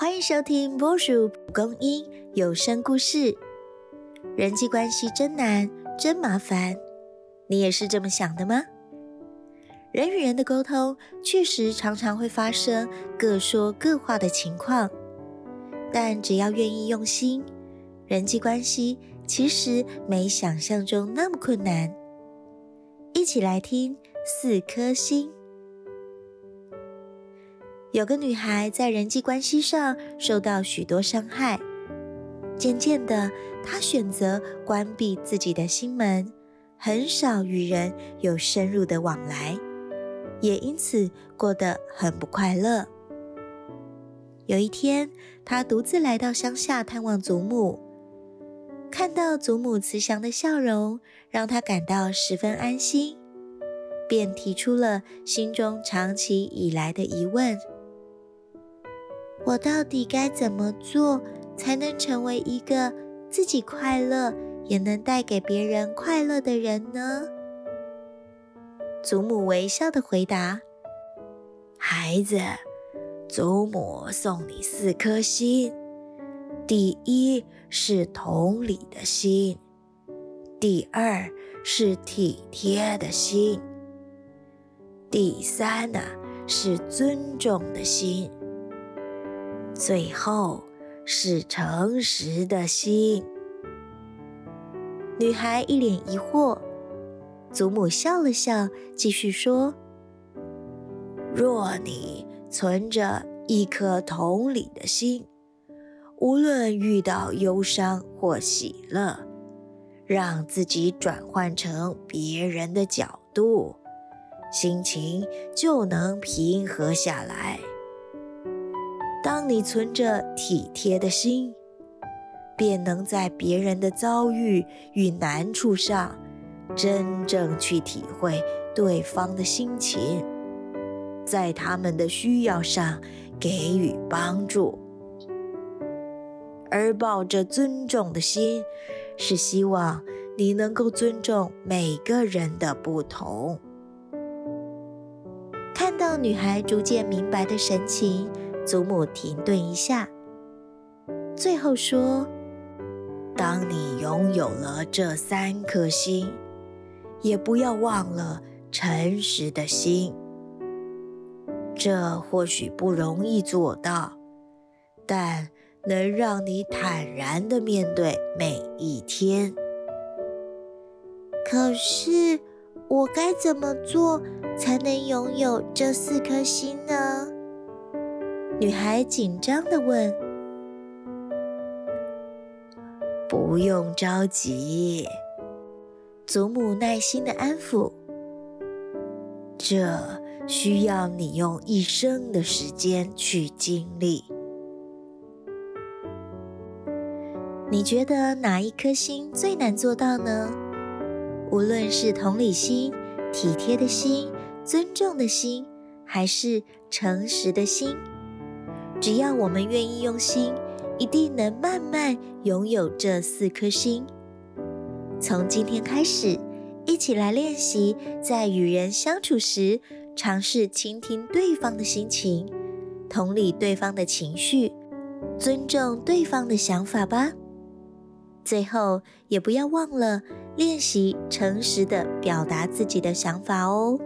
欢迎收听波叔蒲公英有声故事。人际关系真难，真麻烦，你也是这么想的吗？人与人的沟通确实常常会发生各说各话的情况，但只要愿意用心，人际关系其实没想象中那么困难。一起来听四颗星。有个女孩在人际关系上受到许多伤害，渐渐的，她选择关闭自己的心门，很少与人有深入的往来，也因此过得很不快乐。有一天，她独自来到乡下探望祖母，看到祖母慈祥的笑容，让她感到十分安心，便提出了心中长期以来的疑问。我到底该怎么做才能成为一个自己快乐也能带给别人快乐的人呢？祖母微笑的回答：“孩子，祖母送你四颗心。第一是同理的心，第二是体贴的心，第三呢是尊重的心。”最后是诚实的心。女孩一脸疑惑，祖母笑了笑，继续说：“若你存着一颗同理的心，无论遇到忧伤或喜乐，让自己转换成别人的角度，心情就能平和下来。”当你存着体贴的心，便能在别人的遭遇与难处上，真正去体会对方的心情，在他们的需要上给予帮助。而抱着尊重的心，是希望你能够尊重每个人的不同。看到女孩逐渐明白的神情。祖母停顿一下，最后说：“当你拥有了这三颗心，也不要忘了诚实的心。这或许不容易做到，但能让你坦然的面对每一天。可是，我该怎么做才能拥有这四颗心呢？”女孩紧张的问：“不用着急。”祖母耐心的安抚：“这需要你用一生的时间去经历。”你觉得哪一颗心最难做到呢？无论是同理心、体贴的心、尊重的心，还是诚实的心。只要我们愿意用心，一定能慢慢拥有这四颗心。从今天开始，一起来练习，在与人相处时，尝试倾听对方的心情，同理对方的情绪，尊重对方的想法吧。最后，也不要忘了练习诚实的表达自己的想法哦。